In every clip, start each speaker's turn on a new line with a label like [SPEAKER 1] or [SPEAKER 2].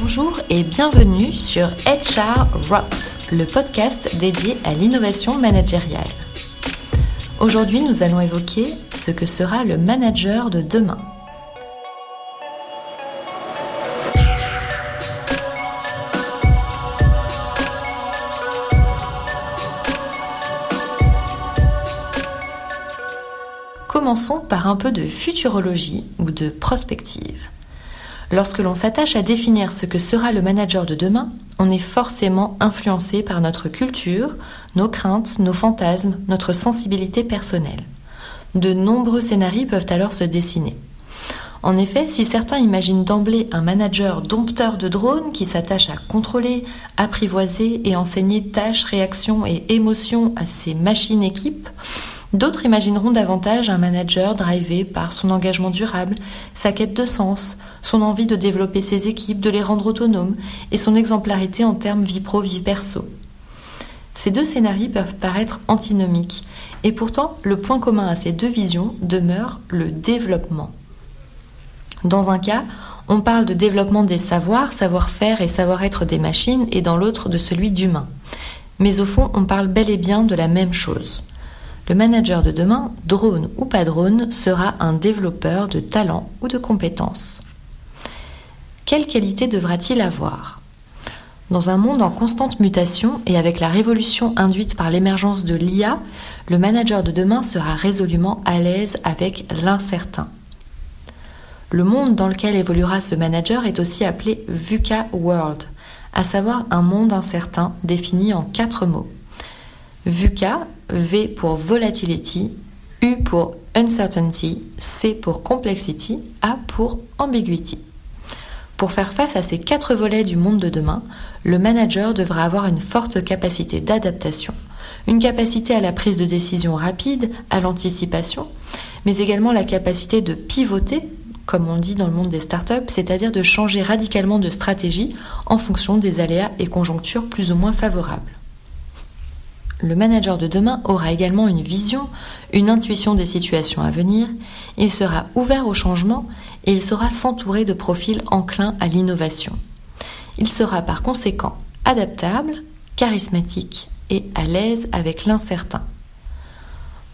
[SPEAKER 1] Bonjour et bienvenue sur HR Rocks, le podcast dédié à l'innovation managériale. Aujourd'hui, nous allons évoquer ce que sera le manager de demain. Commençons par un peu de futurologie ou de prospective. Lorsque l'on s'attache à définir ce que sera le manager de demain, on est forcément influencé par notre culture, nos craintes, nos fantasmes, notre sensibilité personnelle. De nombreux scénarios peuvent alors se dessiner. En effet, si certains imaginent d'emblée un manager dompteur de drones qui s'attache à contrôler, apprivoiser et enseigner tâches, réactions et émotions à ses machines équipes, D'autres imagineront davantage un manager drivé par son engagement durable, sa quête de sens, son envie de développer ses équipes, de les rendre autonomes et son exemplarité en termes vie pro, vie perso. Ces deux scénarios peuvent paraître antinomiques et pourtant le point commun à ces deux visions demeure le développement. Dans un cas, on parle de développement des savoirs, savoir-faire et savoir-être des machines et dans l'autre de celui d'humain. Mais au fond, on parle bel et bien de la même chose. Le manager de demain, drone ou pas drone, sera un développeur de talents ou de compétences. Quelle qualité devra-t-il avoir? Dans un monde en constante mutation et avec la révolution induite par l'émergence de l'IA, le manager de demain sera résolument à l'aise avec l'incertain. Le monde dans lequel évoluera ce manager est aussi appelé VUCA World, à savoir un monde incertain défini en quatre mots. VUCA V pour volatility, U pour uncertainty, C pour complexity, A pour ambiguity. Pour faire face à ces quatre volets du monde de demain, le manager devra avoir une forte capacité d'adaptation, une capacité à la prise de décision rapide, à l'anticipation, mais également la capacité de pivoter, comme on dit dans le monde des startups, c'est-à-dire de changer radicalement de stratégie en fonction des aléas et conjonctures plus ou moins favorables. Le manager de demain aura également une vision, une intuition des situations à venir, il sera ouvert au changement et il saura s'entourer de profils enclins à l'innovation. Il sera par conséquent adaptable, charismatique et à l'aise avec l'incertain.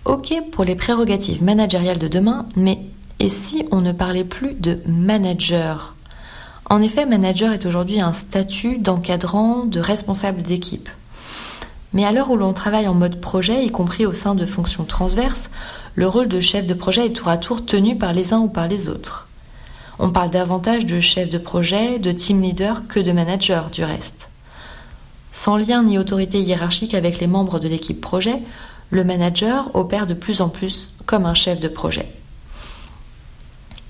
[SPEAKER 1] Ok pour les prérogatives managériales de demain, mais et si on ne parlait plus de manager? En effet, manager est aujourd'hui un statut d'encadrant, de responsable d'équipe. Mais à l'heure où l'on travaille en mode projet, y compris au sein de fonctions transverses, le rôle de chef de projet est tour à tour tenu par les uns ou par les autres. On parle davantage de chef de projet, de team leader que de manager du reste. Sans lien ni autorité hiérarchique avec les membres de l'équipe projet, le manager opère de plus en plus comme un chef de projet.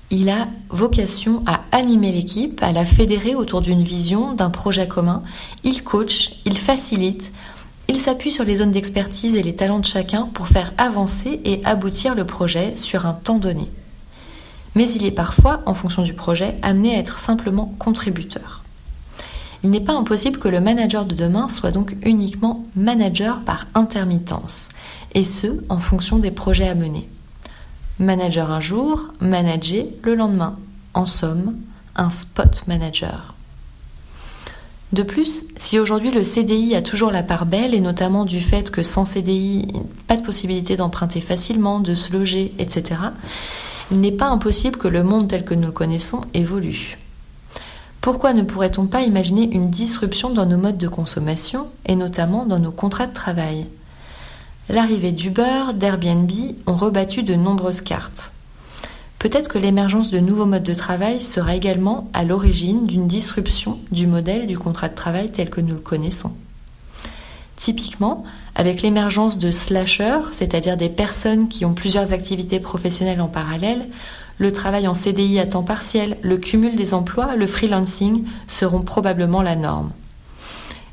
[SPEAKER 1] Il a vocation à animer l'équipe, à la fédérer autour d'une vision, d'un projet commun. Il coach, il facilite, il s'appuie sur les zones d'expertise et les talents de chacun pour faire avancer et aboutir le projet sur un temps donné. Mais il est parfois, en fonction du projet, amené à être simplement contributeur. Il n'est pas impossible que le manager de demain soit donc uniquement manager par intermittence, et ce, en fonction des projets à mener. Manager un jour, manager le lendemain. En somme, un spot manager. De plus, si aujourd'hui le CDI a toujours la part belle, et notamment du fait que sans CDI, pas de possibilité d'emprunter facilement, de se loger, etc., il n'est pas impossible que le monde tel que nous le connaissons évolue. Pourquoi ne pourrait-on pas imaginer une disruption dans nos modes de consommation, et notamment dans nos contrats de travail? L'arrivée d'Uber, d'Airbnb ont rebattu de nombreuses cartes. Peut-être que l'émergence de nouveaux modes de travail sera également à l'origine d'une disruption du modèle du contrat de travail tel que nous le connaissons. Typiquement, avec l'émergence de slashers, c'est-à-dire des personnes qui ont plusieurs activités professionnelles en parallèle, le travail en CDI à temps partiel, le cumul des emplois, le freelancing seront probablement la norme.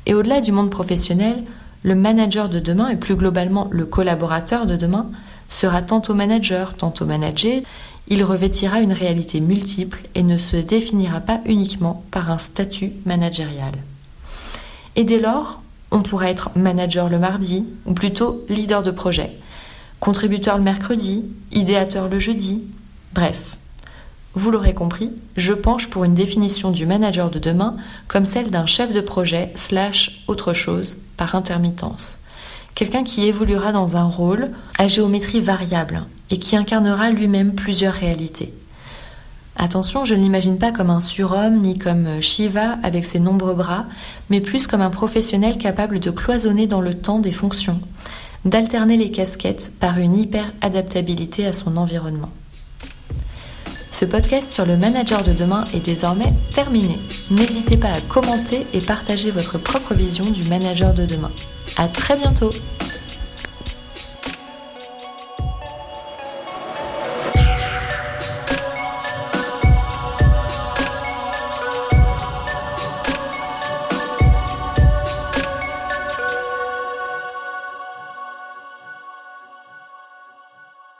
[SPEAKER 1] Et au-delà du monde professionnel, le manager de demain et plus globalement le collaborateur de demain sera tantôt manager, tantôt manager, il revêtira une réalité multiple et ne se définira pas uniquement par un statut managérial. Et dès lors, on pourra être manager le mardi, ou plutôt leader de projet, contributeur le mercredi, idéateur le jeudi, bref. Vous l'aurez compris, je penche pour une définition du manager de demain comme celle d'un chef de projet slash autre chose par intermittence. Quelqu'un qui évoluera dans un rôle à géométrie variable et qui incarnera lui-même plusieurs réalités. Attention, je ne l'imagine pas comme un surhomme ni comme Shiva avec ses nombreux bras, mais plus comme un professionnel capable de cloisonner dans le temps des fonctions, d'alterner les casquettes par une hyper-adaptabilité à son environnement. Ce podcast sur le manager de demain est désormais terminé. N'hésitez pas à commenter et partager votre propre vision du manager de demain. À très bientôt!